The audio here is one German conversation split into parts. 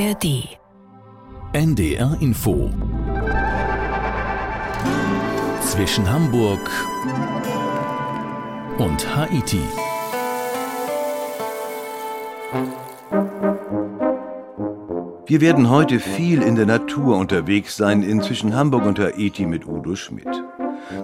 ARD. NDR Info. Zwischen Hamburg und Haiti. Wir werden heute viel in der Natur unterwegs sein, inzwischen Hamburg und Haiti mit Udo Schmidt.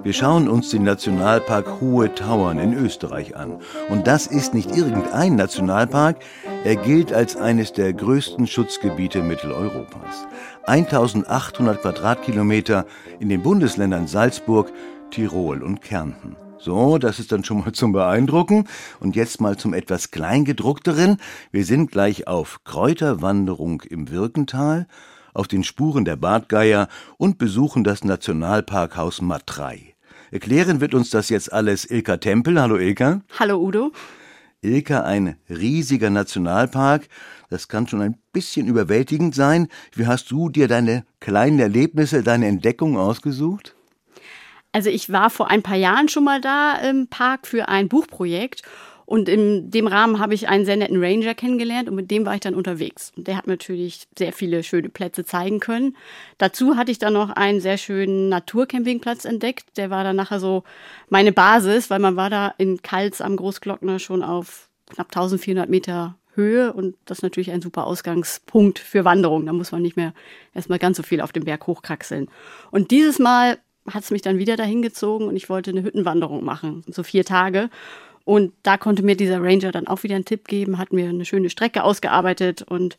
Wir schauen uns den Nationalpark Hohe Tauern in Österreich an. Und das ist nicht irgendein Nationalpark, er gilt als eines der größten Schutzgebiete Mitteleuropas. 1800 Quadratkilometer in den Bundesländern Salzburg, Tirol und Kärnten. So, das ist dann schon mal zum Beeindrucken. Und jetzt mal zum etwas Kleingedruckteren. Wir sind gleich auf Kräuterwanderung im Wirkental, auf den Spuren der Bartgeier und besuchen das Nationalparkhaus Matrei. Erklären wird uns das jetzt alles Ilka Tempel. Hallo Ilka. Hallo Udo. Ilka, ein riesiger Nationalpark. Das kann schon ein bisschen überwältigend sein. Wie hast du dir deine kleinen Erlebnisse, deine Entdeckung ausgesucht? Also ich war vor ein paar Jahren schon mal da im Park für ein Buchprojekt und in dem Rahmen habe ich einen sehr netten Ranger kennengelernt und mit dem war ich dann unterwegs. Und der hat natürlich sehr viele schöne Plätze zeigen können. Dazu hatte ich dann noch einen sehr schönen Naturcampingplatz entdeckt. Der war dann nachher so meine Basis, weil man war da in Kals am Großglockner schon auf knapp 1400 Meter Höhe und das ist natürlich ein super Ausgangspunkt für Wanderung. Da muss man nicht mehr erstmal ganz so viel auf dem Berg hochkraxeln. Und dieses Mal hat es mich dann wieder dahin gezogen und ich wollte eine Hüttenwanderung machen, so vier Tage. Und da konnte mir dieser Ranger dann auch wieder einen Tipp geben, hat mir eine schöne Strecke ausgearbeitet und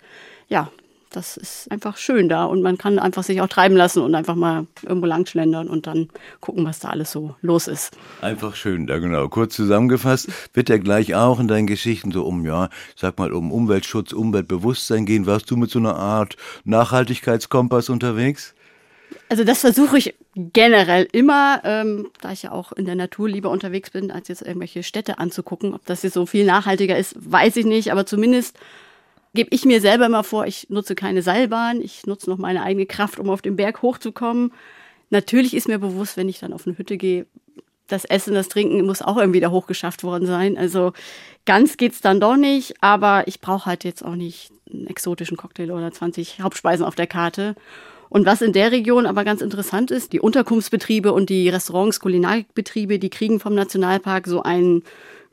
ja, das ist einfach schön da und man kann einfach sich auch treiben lassen und einfach mal irgendwo langschlendern und dann gucken, was da alles so los ist. Einfach schön, da genau. Kurz zusammengefasst, wird er gleich auch in deinen Geschichten so um, ja, sag mal, um Umweltschutz, Umweltbewusstsein gehen. Warst du mit so einer Art Nachhaltigkeitskompass unterwegs? Also das versuche ich generell immer, ähm, da ich ja auch in der Natur lieber unterwegs bin, als jetzt irgendwelche Städte anzugucken. Ob das jetzt so viel nachhaltiger ist, weiß ich nicht, aber zumindest gebe ich mir selber immer vor, ich nutze keine Seilbahn, ich nutze noch meine eigene Kraft, um auf den Berg hochzukommen. Natürlich ist mir bewusst, wenn ich dann auf eine Hütte gehe, das Essen, das Trinken muss auch irgendwie da hochgeschafft worden sein. Also ganz geht's dann doch nicht, aber ich brauche halt jetzt auch nicht einen exotischen Cocktail oder 20 Hauptspeisen auf der Karte. Und was in der Region aber ganz interessant ist, die Unterkunftsbetriebe und die Restaurants, Kulinarikbetriebe, die kriegen vom Nationalpark so ein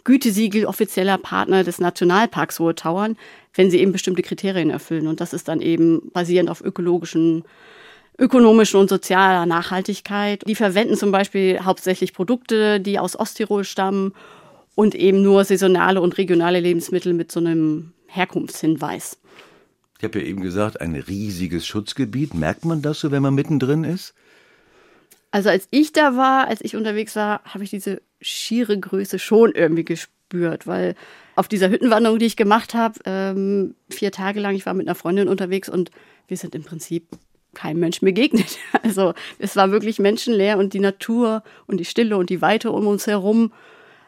Gütesiegel offizieller Partner des Nationalparks Hohe Tauern, wenn sie eben bestimmte Kriterien erfüllen. Und das ist dann eben basierend auf ökologischen, ökonomischen und sozialer Nachhaltigkeit. Die verwenden zum Beispiel hauptsächlich Produkte, die aus Osttirol stammen und eben nur saisonale und regionale Lebensmittel mit so einem Herkunftshinweis. Ich habe ja eben gesagt, ein riesiges Schutzgebiet. Merkt man das so, wenn man mittendrin ist? Also als ich da war, als ich unterwegs war, habe ich diese schiere Größe schon irgendwie gespürt, weil auf dieser Hüttenwanderung, die ich gemacht habe, ähm, vier Tage lang, ich war mit einer Freundin unterwegs und wir sind im Prinzip keinem Menschen begegnet. Also es war wirklich menschenleer und die Natur und die Stille und die Weite um uns herum.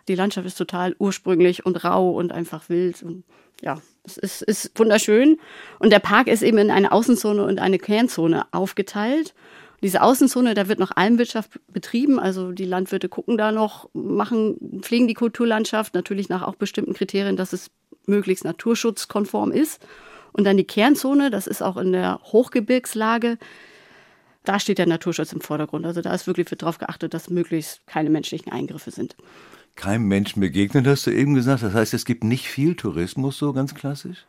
Die Landschaft ist total ursprünglich und rau und einfach wild. Und ja, es ist, ist wunderschön. Und der Park ist eben in eine Außenzone und eine Kernzone aufgeteilt. Diese Außenzone, da wird noch Almwirtschaft betrieben, also die Landwirte gucken da noch, machen, pflegen die Kulturlandschaft natürlich nach auch bestimmten Kriterien, dass es möglichst naturschutzkonform ist. Und dann die Kernzone, das ist auch in der Hochgebirgslage, da steht der Naturschutz im Vordergrund. Also da ist wirklich darauf geachtet, dass möglichst keine menschlichen Eingriffe sind keinem Menschen begegnet, hast du eben gesagt. Das heißt, es gibt nicht viel Tourismus, so ganz klassisch?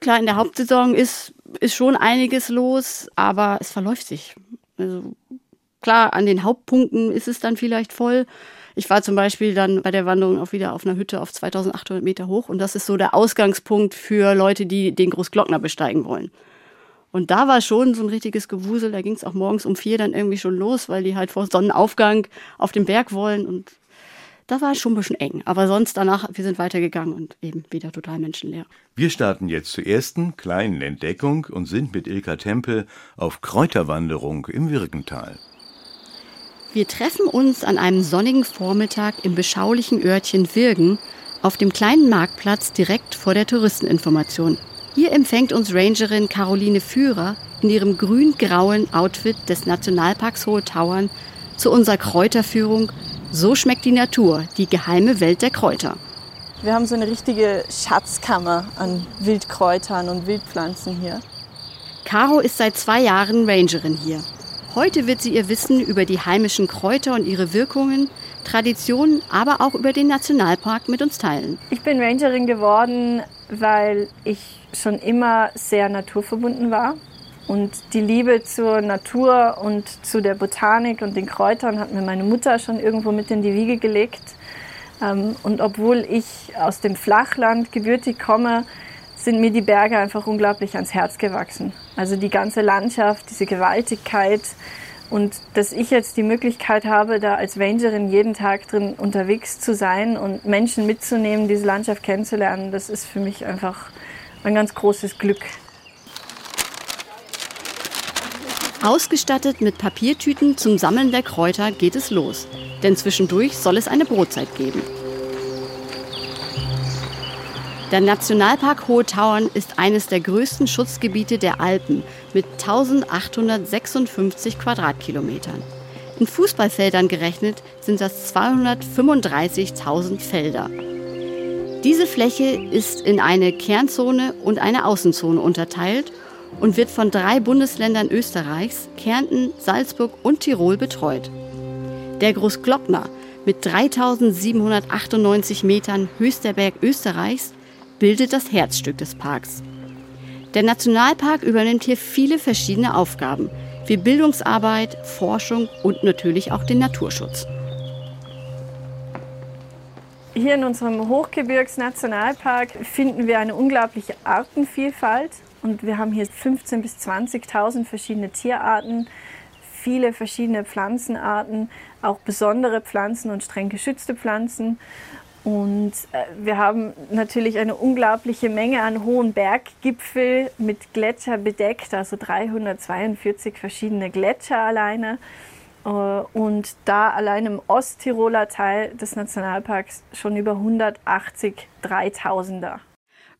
Klar, in der Hauptsaison ist, ist schon einiges los, aber es verläuft sich. Also klar, an den Hauptpunkten ist es dann vielleicht voll. Ich war zum Beispiel dann bei der Wanderung auch wieder auf einer Hütte auf 2800 Meter hoch und das ist so der Ausgangspunkt für Leute, die den Großglockner besteigen wollen. Und da war schon so ein richtiges Gewusel. Da ging es auch morgens um vier dann irgendwie schon los, weil die halt vor Sonnenaufgang auf den Berg wollen. Und da war es schon ein bisschen eng. Aber sonst danach, wir sind weitergegangen und eben wieder total menschenleer. Wir starten jetzt zur ersten kleinen Entdeckung und sind mit Ilka Tempel auf Kräuterwanderung im Wirkental. Wir treffen uns an einem sonnigen Vormittag im beschaulichen Örtchen Wirgen auf dem kleinen Marktplatz direkt vor der Touristeninformation. Hier empfängt uns Rangerin Caroline Führer in ihrem grün-grauen Outfit des Nationalparks Hohe Tauern zu unserer Kräuterführung so schmeckt die Natur, die geheime Welt der Kräuter. Wir haben so eine richtige Schatzkammer an Wildkräutern und Wildpflanzen hier. Caro ist seit zwei Jahren Rangerin hier. Heute wird sie ihr Wissen über die heimischen Kräuter und ihre Wirkungen, Traditionen, aber auch über den Nationalpark mit uns teilen. Ich bin Rangerin geworden, weil ich schon immer sehr naturverbunden war. Und die Liebe zur Natur und zu der Botanik und den Kräutern hat mir meine Mutter schon irgendwo mit in die Wiege gelegt. Ähm, und obwohl ich aus dem Flachland gebürtig komme, sind mir die Berge einfach unglaublich ans Herz gewachsen. Also die ganze Landschaft, diese Gewaltigkeit und dass ich jetzt die Möglichkeit habe, da als Rangerin jeden Tag drin unterwegs zu sein und Menschen mitzunehmen, diese Landschaft kennenzulernen, das ist für mich einfach ein ganz großes Glück. Ausgestattet mit Papiertüten zum Sammeln der Kräuter geht es los. Denn zwischendurch soll es eine Brotzeit geben. Der Nationalpark Hohe Tauern ist eines der größten Schutzgebiete der Alpen mit 1856 Quadratkilometern. In Fußballfeldern gerechnet sind das 235.000 Felder. Diese Fläche ist in eine Kernzone und eine Außenzone unterteilt und wird von drei Bundesländern Österreichs, Kärnten, Salzburg und Tirol betreut. Der Großglockner mit 3798 Metern höchster Berg Österreichs bildet das Herzstück des Parks. Der Nationalpark übernimmt hier viele verschiedene Aufgaben, wie Bildungsarbeit, Forschung und natürlich auch den Naturschutz. Hier in unserem Hochgebirgsnationalpark finden wir eine unglaubliche Artenvielfalt. Und wir haben hier 15.000 bis 20.000 verschiedene Tierarten, viele verschiedene Pflanzenarten, auch besondere Pflanzen und streng geschützte Pflanzen. Und äh, wir haben natürlich eine unglaubliche Menge an hohen Berggipfel mit Gletscher bedeckt, also 342 verschiedene Gletscher alleine. Äh, und da allein im Osttiroler Teil des Nationalparks schon über 180 Dreitausender.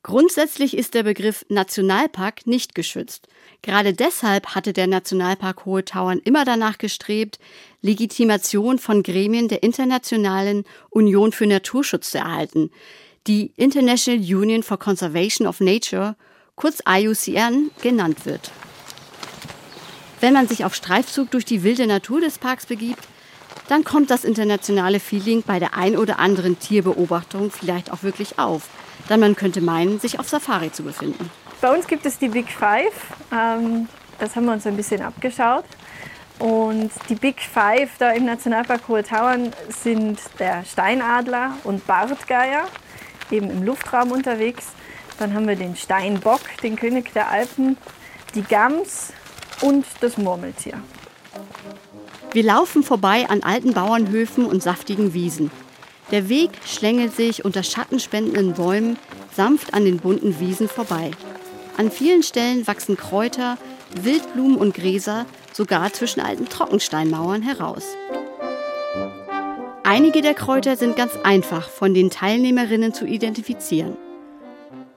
Grundsätzlich ist der Begriff Nationalpark nicht geschützt. Gerade deshalb hatte der Nationalpark Hohe Tauern immer danach gestrebt, Legitimation von Gremien der Internationalen Union für Naturschutz zu erhalten, die International Union for Conservation of Nature, kurz IUCN, genannt wird. Wenn man sich auf Streifzug durch die wilde Natur des Parks begibt, dann kommt das internationale Feeling bei der ein oder anderen Tierbeobachtung vielleicht auch wirklich auf – dann man könnte meinen, sich auf Safari zu befinden. Bei uns gibt es die Big Five. Ähm, das haben wir uns ein bisschen abgeschaut. Und die Big Five da im Nationalpark Hohe Tauern sind der Steinadler und Bartgeier, eben im Luftraum unterwegs. Dann haben wir den Steinbock, den König der Alpen, die Gams und das Murmeltier. Wir laufen vorbei an alten Bauernhöfen und saftigen Wiesen. Der Weg schlängelt sich unter schattenspendenden Bäumen sanft an den bunten Wiesen vorbei. An vielen Stellen wachsen Kräuter, Wildblumen und Gräser sogar zwischen alten Trockensteinmauern heraus. Einige der Kräuter sind ganz einfach von den Teilnehmerinnen zu identifizieren.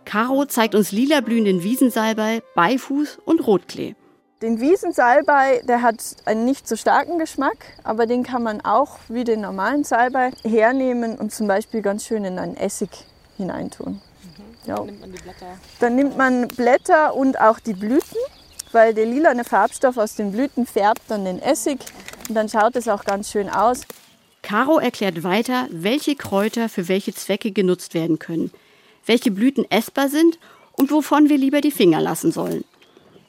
Caro zeigt uns lila blühenden Wiesensalbei, Beifuß und Rotklee. Den Wiesensalbei, der hat einen nicht so starken Geschmack, aber den kann man auch wie den normalen Salbei hernehmen und zum Beispiel ganz schön in einen Essig hineintun. Mhm. Ja. Dann nimmt man die Blätter. Dann nimmt man Blätter und auch die Blüten, weil der lilane Farbstoff aus den Blüten färbt dann den Essig und dann schaut es auch ganz schön aus. Caro erklärt weiter, welche Kräuter für welche Zwecke genutzt werden können, welche Blüten essbar sind und wovon wir lieber die Finger lassen sollen.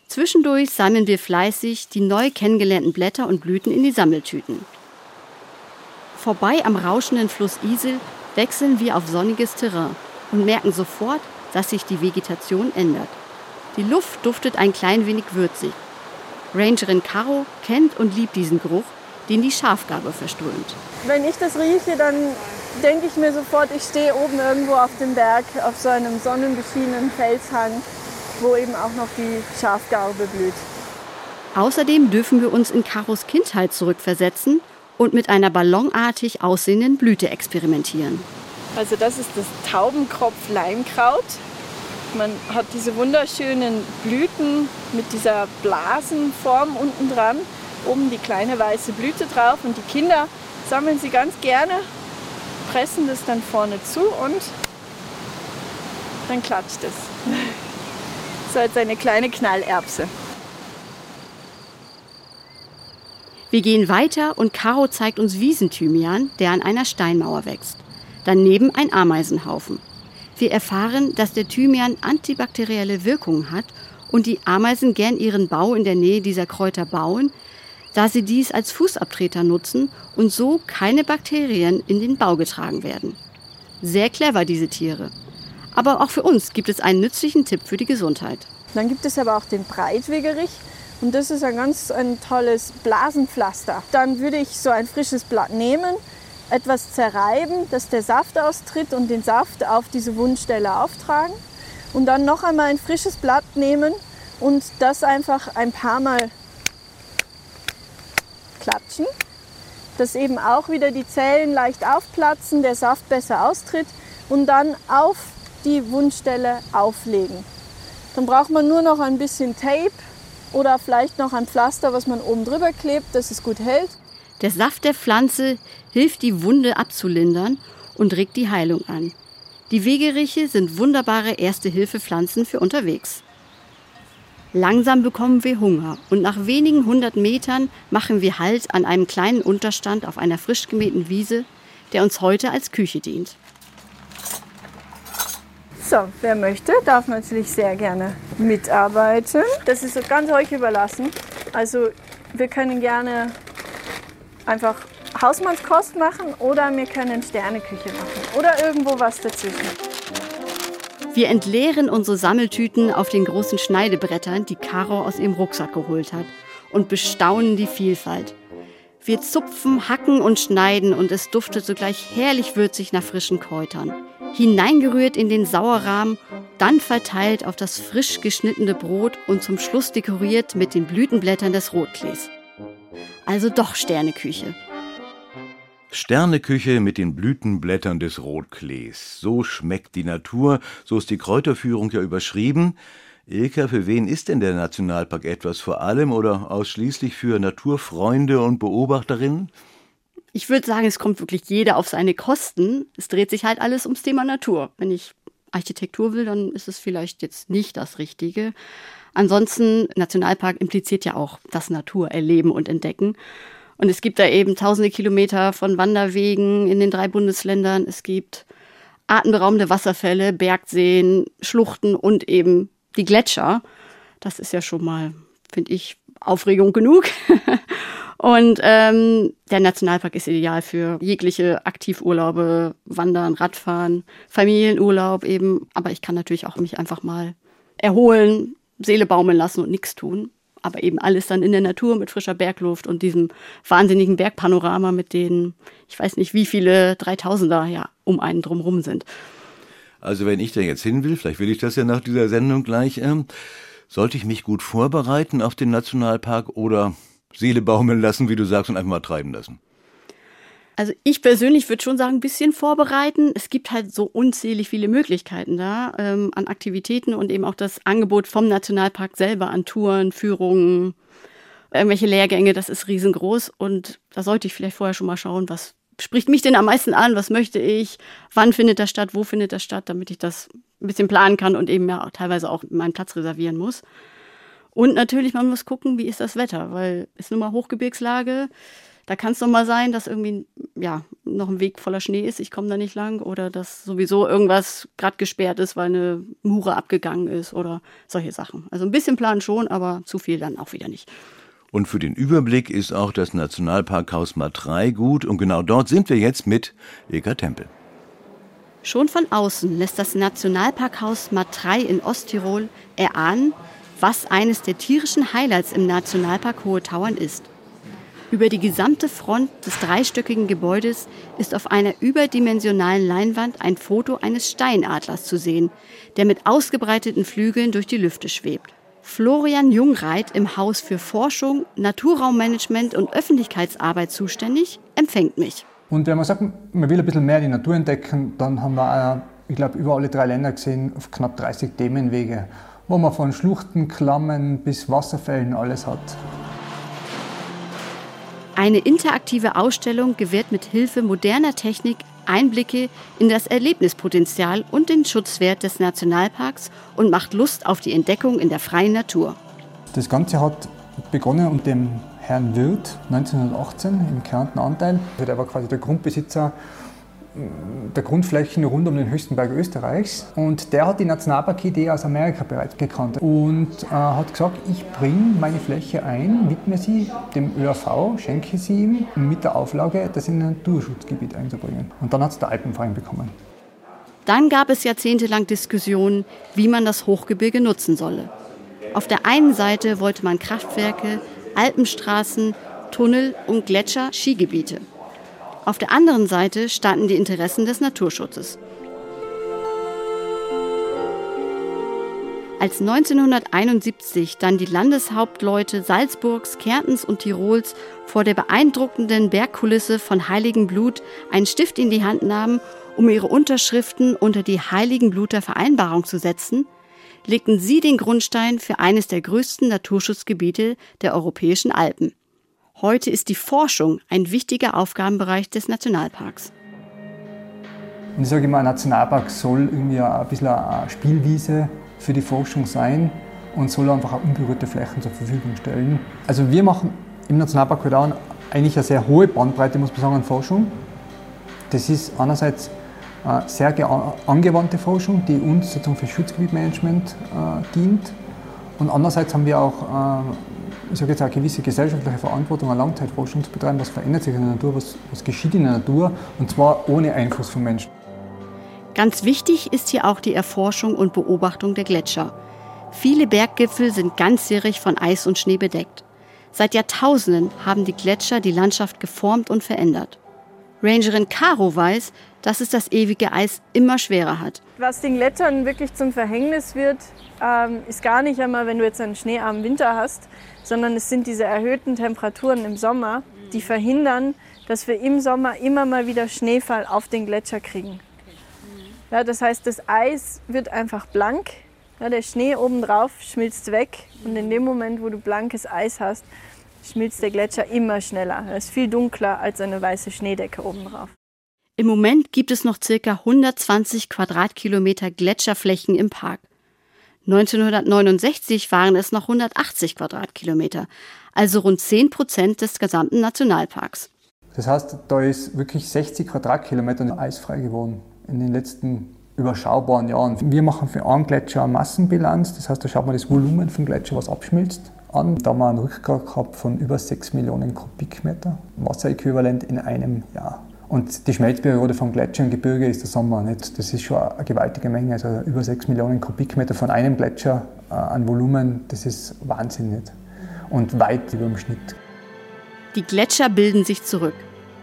Zwischendurch sammeln wir fleißig die neu kennengelernten Blätter und Blüten in die Sammeltüten. Vorbei am rauschenden Fluss Isel wechseln wir auf sonniges Terrain und merken sofort, dass sich die Vegetation ändert. Die Luft duftet ein klein wenig würzig. Rangerin Caro kennt und liebt diesen Geruch, den die Schafgabe verströmt. Wenn ich das rieche, dann denke ich mir sofort, ich stehe oben irgendwo auf dem Berg auf so einem sonnenbeschienenen Felshang wo eben auch noch die Schafgarbe blüht. Außerdem dürfen wir uns in Karos Kindheit zurückversetzen und mit einer ballonartig aussehenden Blüte experimentieren. Also das ist das Taubenkropf-Leimkraut. Man hat diese wunderschönen Blüten mit dieser Blasenform unten dran, oben die kleine weiße Blüte drauf und die Kinder sammeln sie ganz gerne, pressen das dann vorne zu und dann klatscht es so als eine kleine Knallerbse. Wir gehen weiter und Caro zeigt uns Wiesenthymian, der an einer Steinmauer wächst. Daneben ein Ameisenhaufen. Wir erfahren, dass der Thymian antibakterielle Wirkungen hat und die Ameisen gern ihren Bau in der Nähe dieser Kräuter bauen, da sie dies als Fußabtreter nutzen und so keine Bakterien in den Bau getragen werden. Sehr clever diese Tiere. Aber auch für uns gibt es einen nützlichen Tipp für die Gesundheit. Dann gibt es aber auch den Breitwegerich. Und das ist ein ganz ein tolles Blasenpflaster. Dann würde ich so ein frisches Blatt nehmen, etwas zerreiben, dass der Saft austritt und den Saft auf diese Wundstelle auftragen. Und dann noch einmal ein frisches Blatt nehmen und das einfach ein paar Mal klatschen, dass eben auch wieder die Zellen leicht aufplatzen, der Saft besser austritt und dann auf die Wundstelle auflegen. Dann braucht man nur noch ein bisschen Tape oder vielleicht noch ein Pflaster, was man oben drüber klebt, dass es gut hält. Der Saft der Pflanze hilft, die Wunde abzulindern und regt die Heilung an. Die Wegeriche sind wunderbare Erste-Hilfe-Pflanzen für unterwegs. Langsam bekommen wir Hunger und nach wenigen hundert Metern machen wir Halt an einem kleinen Unterstand auf einer frisch gemähten Wiese, der uns heute als Küche dient. So, wer möchte, darf natürlich sehr gerne mitarbeiten. Das ist ganz euch überlassen. Also wir können gerne einfach Hausmannskost machen oder wir können Sterneküche machen oder irgendwo was dazwischen. Wir entleeren unsere Sammeltüten auf den großen Schneidebrettern, die Caro aus ihrem Rucksack geholt hat, und bestaunen die Vielfalt. Wir zupfen, hacken und schneiden und es duftet sogleich herrlich würzig nach frischen Kräutern. Hineingerührt in den Sauerrahmen, dann verteilt auf das frisch geschnittene Brot und zum Schluss dekoriert mit den Blütenblättern des Rotklees. Also doch Sterneküche. Sterneküche mit den Blütenblättern des Rotklees. So schmeckt die Natur, so ist die Kräuterführung ja überschrieben. Ilka, für wen ist denn der Nationalpark etwas? Vor allem oder ausschließlich für Naturfreunde und Beobachterinnen? Ich würde sagen, es kommt wirklich jeder auf seine Kosten. Es dreht sich halt alles ums Thema Natur. Wenn ich Architektur will, dann ist es vielleicht jetzt nicht das Richtige. Ansonsten, Nationalpark impliziert ja auch das Natur erleben und entdecken. Und es gibt da eben tausende Kilometer von Wanderwegen in den drei Bundesländern. Es gibt atemberaubende Wasserfälle, Bergseen, Schluchten und eben die Gletscher. Das ist ja schon mal, finde ich, Aufregung genug. und ähm, der Nationalpark ist ideal für jegliche Aktivurlaube, Wandern, Radfahren, Familienurlaub eben. Aber ich kann natürlich auch mich einfach mal erholen, Seele baumeln lassen und nichts tun aber eben alles dann in der Natur mit frischer Bergluft und diesem wahnsinnigen Bergpanorama mit den, ich weiß nicht wie viele 3000er ja um einen drumherum sind. Also wenn ich da jetzt hin will, vielleicht will ich das ja nach dieser Sendung gleich, ähm, sollte ich mich gut vorbereiten auf den Nationalpark oder Seele baumeln lassen, wie du sagst, und einfach mal treiben lassen? Also ich persönlich würde schon sagen, ein bisschen vorbereiten. Es gibt halt so unzählig viele Möglichkeiten da ähm, an Aktivitäten und eben auch das Angebot vom Nationalpark selber an Touren, Führungen, irgendwelche Lehrgänge, das ist riesengroß. Und da sollte ich vielleicht vorher schon mal schauen, was spricht mich denn am meisten an, was möchte ich, wann findet das statt, wo findet das statt, damit ich das ein bisschen planen kann und eben ja teilweise auch meinen Platz reservieren muss. Und natürlich, man muss gucken, wie ist das Wetter, weil es nun mal Hochgebirgslage da kann es doch mal sein, dass irgendwie ja noch ein Weg voller Schnee ist, ich komme da nicht lang oder dass sowieso irgendwas gerade gesperrt ist, weil eine Mure abgegangen ist oder solche Sachen. Also ein bisschen Plan schon, aber zu viel dann auch wieder nicht. Und für den Überblick ist auch das Nationalparkhaus Matrei gut und genau dort sind wir jetzt mit Eka Tempel. Schon von außen lässt das Nationalparkhaus Matrei in Osttirol erahnen, was eines der tierischen Highlights im Nationalpark Hohe Tauern ist. Über die gesamte Front des dreistöckigen Gebäudes ist auf einer überdimensionalen Leinwand ein Foto eines Steinadlers zu sehen, der mit ausgebreiteten Flügeln durch die Lüfte schwebt. Florian Jungreit im Haus für Forschung, Naturraummanagement und Öffentlichkeitsarbeit zuständig, empfängt mich. Und wenn man sagt, man will ein bisschen mehr die Natur entdecken, dann haben wir, ich glaube, über alle drei Länder gesehen, auf knapp 30 Themenwege, wo man von Schluchten, Klammen bis Wasserfällen alles hat. Eine interaktive Ausstellung gewährt mit Hilfe moderner Technik Einblicke in das Erlebnispotenzial und den Schutzwert des Nationalparks und macht Lust auf die Entdeckung in der freien Natur. Das Ganze hat begonnen unter dem Herrn Wirth 1918 im Kärnten-Anteil. Der war quasi der Grundbesitzer der Grundflächen rund um den höchsten Berg Österreichs. Und der hat die Nationalparkidee aus Amerika bereits gekannt und äh, hat gesagt, ich bringe meine Fläche ein, widme sie dem ÖRV, schenke sie ihm mit der Auflage, das in ein Naturschutzgebiet einzubringen. Und dann hat es der Alpenverein bekommen. Dann gab es jahrzehntelang Diskussionen, wie man das Hochgebirge nutzen solle. Auf der einen Seite wollte man Kraftwerke, Alpenstraßen, Tunnel und Gletscher, Skigebiete. Auf der anderen Seite standen die Interessen des Naturschutzes. Als 1971 dann die Landeshauptleute Salzburgs, Kärntens und Tirols vor der beeindruckenden Bergkulisse von Heiligenblut einen Stift in die Hand nahmen, um ihre Unterschriften unter die Heiligenbluter Vereinbarung zu setzen, legten sie den Grundstein für eines der größten Naturschutzgebiete der europäischen Alpen. Heute ist die Forschung ein wichtiger Aufgabenbereich des Nationalparks. Und ich sage immer, ein Nationalpark soll irgendwie ein bisschen eine Spielwiese für die Forschung sein und soll einfach auch unberührte Flächen zur Verfügung stellen. Also wir machen im Nationalpark Hödauen eigentlich eine sehr hohe Bandbreite, muss man sagen, an Forschung. Das ist einerseits sehr angewandte Forschung, die uns sozusagen für Schutzgebietmanagement äh, dient. Und andererseits haben wir auch äh, ich sage jetzt eine gewisse gesellschaftliche Verantwortung, eine Langzeitforschung zu betreiben, was verändert sich in der Natur, was, was geschieht in der Natur und zwar ohne Einfluss von Menschen. Ganz wichtig ist hier auch die Erforschung und Beobachtung der Gletscher. Viele Berggipfel sind ganzjährig von Eis und Schnee bedeckt. Seit Jahrtausenden haben die Gletscher die Landschaft geformt und verändert. Rangerin Caro weiß, dass es das ewige Eis immer schwerer hat. Was den Gletschern wirklich zum Verhängnis wird, ähm, ist gar nicht einmal, wenn du jetzt einen schneearmen Winter hast, sondern es sind diese erhöhten Temperaturen im Sommer, die verhindern, dass wir im Sommer immer mal wieder Schneefall auf den Gletscher kriegen. Ja, das heißt, das Eis wird einfach blank, ja, der Schnee obendrauf schmilzt weg und in dem Moment, wo du blankes Eis hast, schmilzt der Gletscher immer schneller. Er ist viel dunkler als eine weiße Schneedecke obendrauf. Im Moment gibt es noch ca. 120 Quadratkilometer Gletscherflächen im Park. 1969 waren es noch 180 Quadratkilometer, also rund 10 Prozent des gesamten Nationalparks. Das heißt, da ist wirklich 60 Quadratkilometer eisfrei geworden in den letzten überschaubaren Jahren. Wir machen für einen Gletscher eine Massenbilanz, das heißt, da schaut man das Volumen vom Gletscher, was abschmilzt, an. Da wir einen Rückgang gehabt von über 6 Millionen Kubikmeter Wasseräquivalent in einem Jahr. Und die Schmelzperiode vom Gletscher im Gebirge ist der Sommer nicht. Das ist schon eine gewaltige Menge. Also über 6 Millionen Kubikmeter von einem Gletscher äh, an Volumen, das ist Wahnsinn nicht. Und weit über dem Schnitt. Die Gletscher bilden sich zurück.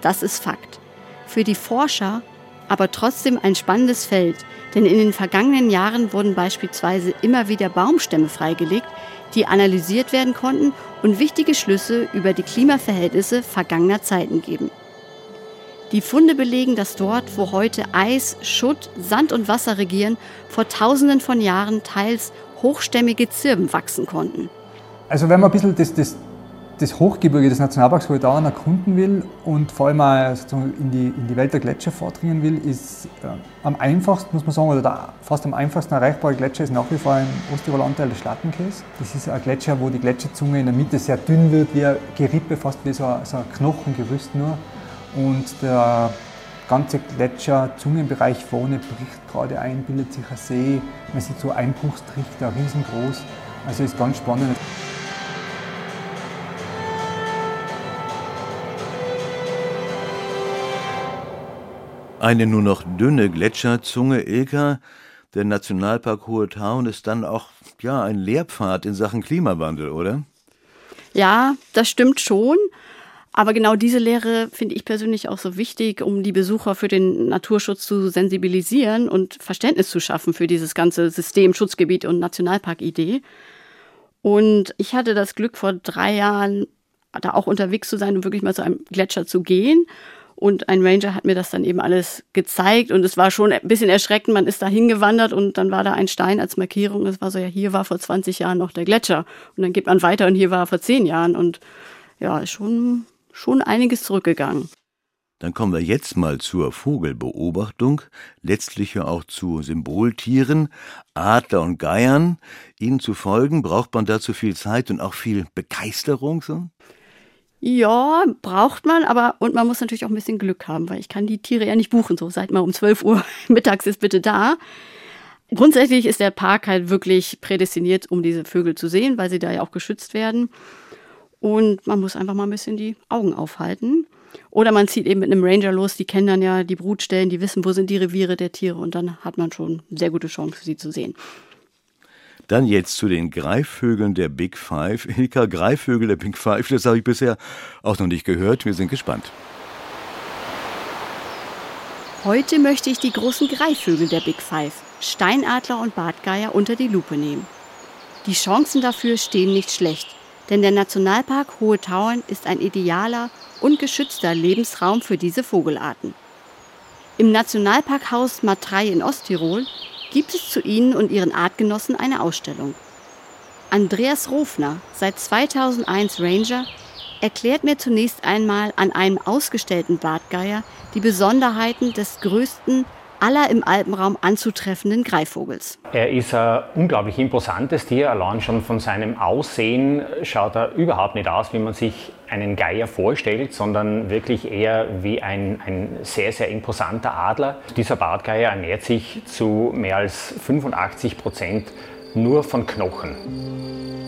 Das ist Fakt. Für die Forscher aber trotzdem ein spannendes Feld, denn in den vergangenen Jahren wurden beispielsweise immer wieder Baumstämme freigelegt, die analysiert werden konnten und wichtige Schlüsse über die Klimaverhältnisse vergangener Zeiten geben. Die Funde belegen, dass dort, wo heute Eis, Schutt, Sand und Wasser regieren, vor tausenden von Jahren teils hochstämmige Zirben wachsen konnten. Also wenn man ein bisschen das, das, das Hochgebirge des Nationalparks Hohedauern erkunden will und vor allem auch in die, in die Welt der Gletscher vordringen will, ist äh, am einfachsten, muss man sagen, oder der fast am einfachsten erreichbare Gletscher ist nach wie vor im Osttiroler Anteil der Schlattenkäse. Das ist ein Gletscher, wo die Gletscherzunge in der Mitte sehr dünn wird, wie ein Gerippe, fast wie so ein, so ein Knochengerüst nur und der ganze Gletscher-Zungenbereich vorne bricht gerade ein, bildet sich ein See. Man sieht so Einbruchstrichter, riesengroß. Also ist ganz spannend. Eine nur noch dünne Gletscherzunge, Ilka. Der Nationalpark Hohe Taun ist dann auch ja, ein Lehrpfad in Sachen Klimawandel, oder? Ja, das stimmt schon. Aber genau diese Lehre finde ich persönlich auch so wichtig, um die Besucher für den Naturschutz zu sensibilisieren und Verständnis zu schaffen für dieses ganze System Schutzgebiet und Nationalpark-Idee. Und ich hatte das Glück, vor drei Jahren da auch unterwegs zu sein und wirklich mal zu einem Gletscher zu gehen. Und ein Ranger hat mir das dann eben alles gezeigt und es war schon ein bisschen erschreckend. Man ist da hingewandert und dann war da ein Stein als Markierung. Es war so, ja, hier war vor 20 Jahren noch der Gletscher. Und dann geht man weiter und hier war er vor zehn Jahren. Und ja, ist schon schon einiges zurückgegangen. Dann kommen wir jetzt mal zur Vogelbeobachtung, letztlich ja auch zu Symboltieren, Adler und Geiern. Ihnen zu folgen, braucht man dazu viel Zeit und auch viel Begeisterung? So? Ja, braucht man, aber und man muss natürlich auch ein bisschen Glück haben, weil ich kann die Tiere ja nicht buchen. So, seid mal um 12 Uhr mittags ist bitte da. Grundsätzlich ist der Park halt wirklich prädestiniert, um diese Vögel zu sehen, weil sie da ja auch geschützt werden. Und man muss einfach mal ein bisschen die Augen aufhalten. Oder man zieht eben mit einem Ranger los, die kennen dann ja die Brutstellen, die wissen, wo sind die Reviere der Tiere und dann hat man schon eine sehr gute Chance, sie zu sehen. Dann jetzt zu den Greifvögeln der Big Five. Hilka, Greifvögel der Big Five, das habe ich bisher auch noch nicht gehört. Wir sind gespannt. Heute möchte ich die großen Greifvögel der Big Five, Steinadler und Bartgeier, unter die Lupe nehmen. Die Chancen dafür stehen nicht schlecht, denn der Nationalpark Hohe Tauern ist ein idealer und geschützter Lebensraum für diese Vogelarten. Im Nationalparkhaus Matrei in Osttirol gibt es zu ihnen und ihren Artgenossen eine Ausstellung. Andreas Rofner, seit 2001 Ranger, erklärt mir zunächst einmal an einem ausgestellten Bartgeier die Besonderheiten des größten aller im Alpenraum anzutreffenden Greifvogels. Er ist ein unglaublich imposantes Tier. Allein schon von seinem Aussehen schaut er überhaupt nicht aus, wie man sich einen Geier vorstellt, sondern wirklich eher wie ein, ein sehr, sehr imposanter Adler. Dieser Bartgeier ernährt sich zu mehr als 85 Prozent nur von Knochen.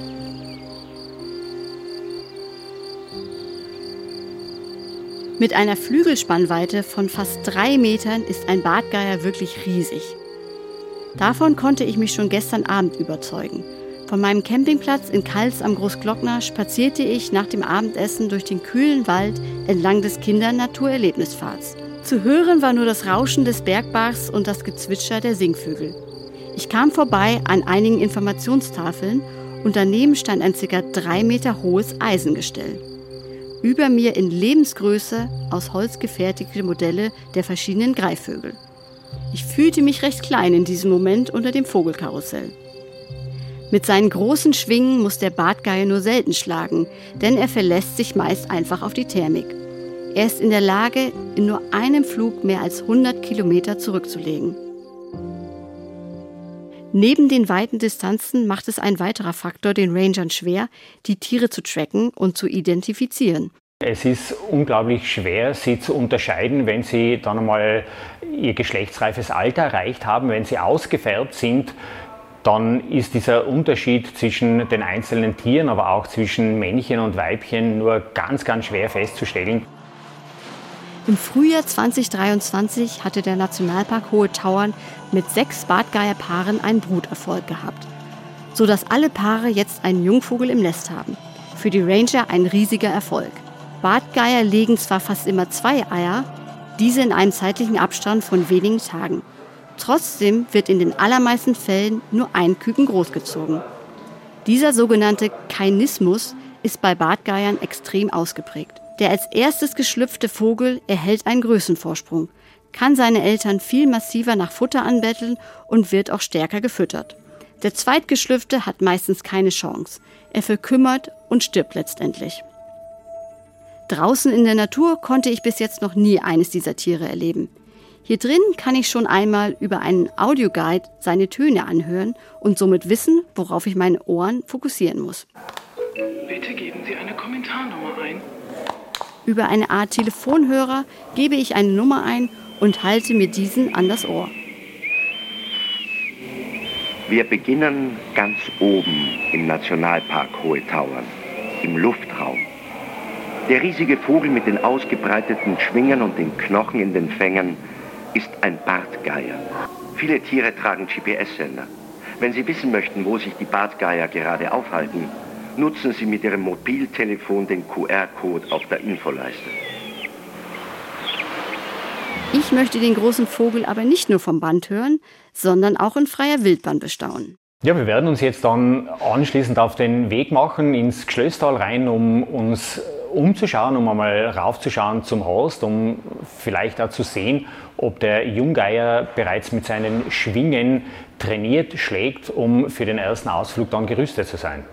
Mit einer Flügelspannweite von fast drei Metern ist ein Bartgeier wirklich riesig. Davon konnte ich mich schon gestern Abend überzeugen. Von meinem Campingplatz in Kals am Großglockner spazierte ich nach dem Abendessen durch den kühlen Wald entlang des Kinder-Naturerlebnispfads. Zu hören war nur das Rauschen des Bergbachs und das Gezwitscher der Singvögel. Ich kam vorbei an einigen Informationstafeln und daneben stand ein ca. drei Meter hohes Eisengestell über mir in Lebensgröße aus Holz gefertigte Modelle der verschiedenen Greifvögel. Ich fühlte mich recht klein in diesem Moment unter dem Vogelkarussell. Mit seinen großen Schwingen muss der Bartgeier nur selten schlagen, denn er verlässt sich meist einfach auf die Thermik. Er ist in der Lage, in nur einem Flug mehr als 100 Kilometer zurückzulegen. Neben den weiten Distanzen macht es ein weiterer Faktor den Rangern schwer, die Tiere zu tracken und zu identifizieren. Es ist unglaublich schwer, sie zu unterscheiden, wenn sie dann einmal ihr geschlechtsreifes Alter erreicht haben, wenn sie ausgefärbt sind. Dann ist dieser Unterschied zwischen den einzelnen Tieren, aber auch zwischen Männchen und Weibchen nur ganz, ganz schwer festzustellen. Im Frühjahr 2023 hatte der Nationalpark Hohe Tauern mit sechs Bartgeierpaaren einen Bruterfolg gehabt, sodass alle Paare jetzt einen Jungvogel im Nest haben. Für die Ranger ein riesiger Erfolg. Bartgeier legen zwar fast immer zwei Eier, diese in einem zeitlichen Abstand von wenigen Tagen. Trotzdem wird in den allermeisten Fällen nur ein Küken großgezogen. Dieser sogenannte Kainismus ist bei Bartgeiern extrem ausgeprägt. Der als erstes geschlüpfte Vogel erhält einen Größenvorsprung, kann seine Eltern viel massiver nach Futter anbetteln und wird auch stärker gefüttert. Der zweitgeschlüpfte hat meistens keine Chance. Er verkümmert und stirbt letztendlich. Draußen in der Natur konnte ich bis jetzt noch nie eines dieser Tiere erleben. Hier drin kann ich schon einmal über einen Audioguide seine Töne anhören und somit wissen, worauf ich meine Ohren fokussieren muss. Bitte geben Sie eine Kommentarnummer ein. Über eine Art Telefonhörer gebe ich eine Nummer ein und halte mir diesen an das Ohr. Wir beginnen ganz oben im Nationalpark Hohe Tauern, im Luftraum. Der riesige Vogel mit den ausgebreiteten Schwingen und den Knochen in den Fängen ist ein Bartgeier. Viele Tiere tragen GPS-Sender. Wenn Sie wissen möchten, wo sich die Bartgeier gerade aufhalten, nutzen Sie mit Ihrem Mobiltelefon den QR-Code auf der Infoleiste. Ich möchte den großen Vogel aber nicht nur vom Band hören, sondern auch in freier Wildbahn bestaunen. Ja, wir werden uns jetzt dann anschließend auf den Weg machen ins Geschlöstal rein, um uns umzuschauen, um einmal raufzuschauen zum Horst, um vielleicht auch zu sehen, ob der Junggeier bereits mit seinen Schwingen trainiert schlägt, um für den ersten Ausflug dann gerüstet zu sein.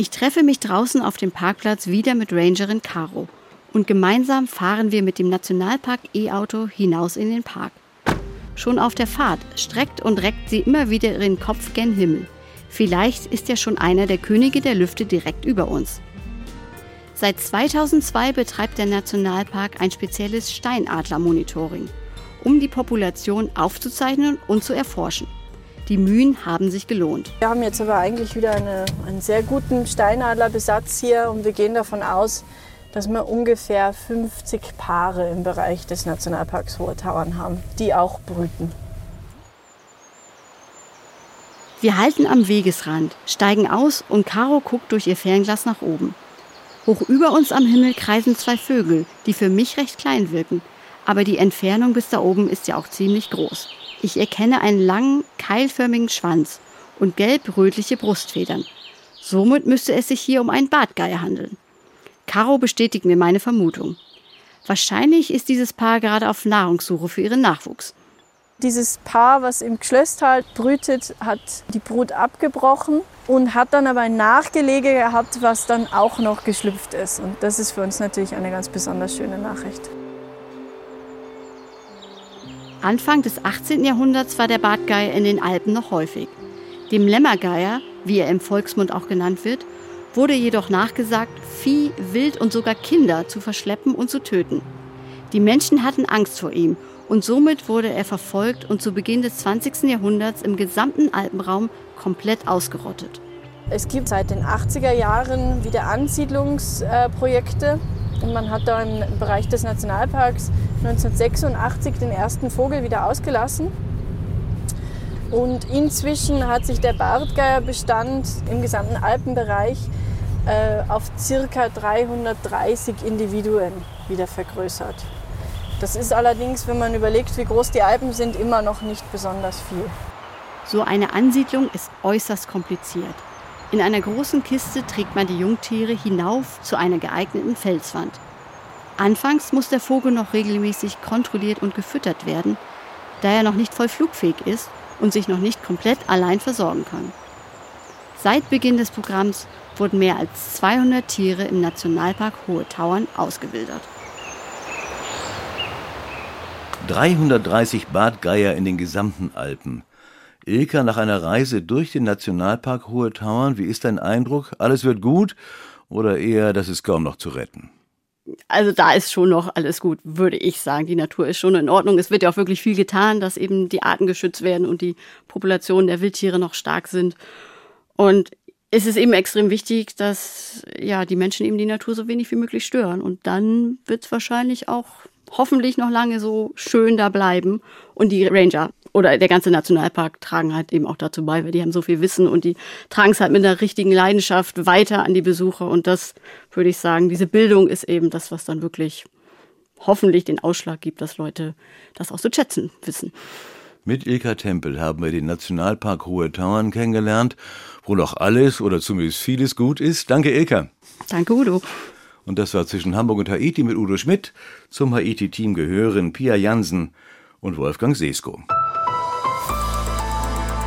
Ich treffe mich draußen auf dem Parkplatz wieder mit Rangerin Caro und gemeinsam fahren wir mit dem Nationalpark E-Auto hinaus in den Park. Schon auf der Fahrt streckt und reckt sie immer wieder ihren Kopf gen Himmel. Vielleicht ist ja schon einer der Könige der Lüfte direkt über uns. Seit 2002 betreibt der Nationalpark ein spezielles Steinadler-Monitoring, um die Population aufzuzeichnen und zu erforschen. Die Mühen haben sich gelohnt. Wir haben jetzt aber eigentlich wieder eine, einen sehr guten Steinadlerbesatz hier und wir gehen davon aus, dass wir ungefähr 50 Paare im Bereich des Nationalparks Hohe Tauern haben, die auch brüten. Wir halten am Wegesrand, steigen aus und Caro guckt durch ihr Fernglas nach oben. Hoch über uns am Himmel kreisen zwei Vögel, die für mich recht klein wirken, aber die Entfernung bis da oben ist ja auch ziemlich groß. Ich erkenne einen langen, keilförmigen Schwanz und gelb-rötliche Brustfedern. Somit müsste es sich hier um einen Bartgeier handeln. Caro bestätigt mir meine Vermutung. Wahrscheinlich ist dieses Paar gerade auf Nahrungssuche für ihren Nachwuchs. Dieses Paar, was im Geschlöstal brütet, hat die Brut abgebrochen und hat dann aber ein Nachgelege gehabt, was dann auch noch geschlüpft ist. Und das ist für uns natürlich eine ganz besonders schöne Nachricht. Anfang des 18. Jahrhunderts war der Bartgeier in den Alpen noch häufig. Dem Lämmergeier, wie er im Volksmund auch genannt wird, wurde jedoch nachgesagt, Vieh, Wild und sogar Kinder zu verschleppen und zu töten. Die Menschen hatten Angst vor ihm und somit wurde er verfolgt und zu Beginn des 20. Jahrhunderts im gesamten Alpenraum komplett ausgerottet. Es gibt seit den 80er Jahren wieder Ansiedlungsprojekte und man hat da im Bereich des Nationalparks 1986 den ersten Vogel wieder ausgelassen. Und inzwischen hat sich der Bartgeierbestand im gesamten Alpenbereich äh, auf ca. 330 Individuen wieder vergrößert. Das ist allerdings, wenn man überlegt, wie groß die Alpen sind, immer noch nicht besonders viel. So eine Ansiedlung ist äußerst kompliziert. In einer großen Kiste trägt man die Jungtiere hinauf zu einer geeigneten Felswand. Anfangs muss der Vogel noch regelmäßig kontrolliert und gefüttert werden, da er noch nicht voll flugfähig ist und sich noch nicht komplett allein versorgen kann. Seit Beginn des Programms wurden mehr als 200 Tiere im Nationalpark Hohe Tauern ausgewildert. 330 Bartgeier in den gesamten Alpen. Ilka, nach einer Reise durch den Nationalpark Hohe Tauern, wie ist dein Eindruck? Alles wird gut oder eher, das ist kaum noch zu retten? Also da ist schon noch alles gut, würde ich sagen. Die Natur ist schon in Ordnung. Es wird ja auch wirklich viel getan, dass eben die Arten geschützt werden und die Populationen der Wildtiere noch stark sind. Und es ist eben extrem wichtig, dass ja die Menschen eben die Natur so wenig wie möglich stören. Und dann wird es wahrscheinlich auch hoffentlich noch lange so schön da bleiben. Und die Ranger oder der ganze Nationalpark tragen halt eben auch dazu bei, weil die haben so viel Wissen und die tragen es halt mit einer richtigen Leidenschaft weiter an die Besucher. Und das würde ich sagen, diese Bildung ist eben das, was dann wirklich hoffentlich den Ausschlag gibt, dass Leute das auch zu schätzen wissen. Mit Ilka Tempel haben wir den Nationalpark Hohe Tauern kennengelernt, wo noch alles oder zumindest vieles gut ist. Danke, Ilka. Danke, Udo. Und das war zwischen Hamburg und Haiti mit Udo Schmidt. Zum Haiti-Team gehören Pia Jansen und Wolfgang Sesko.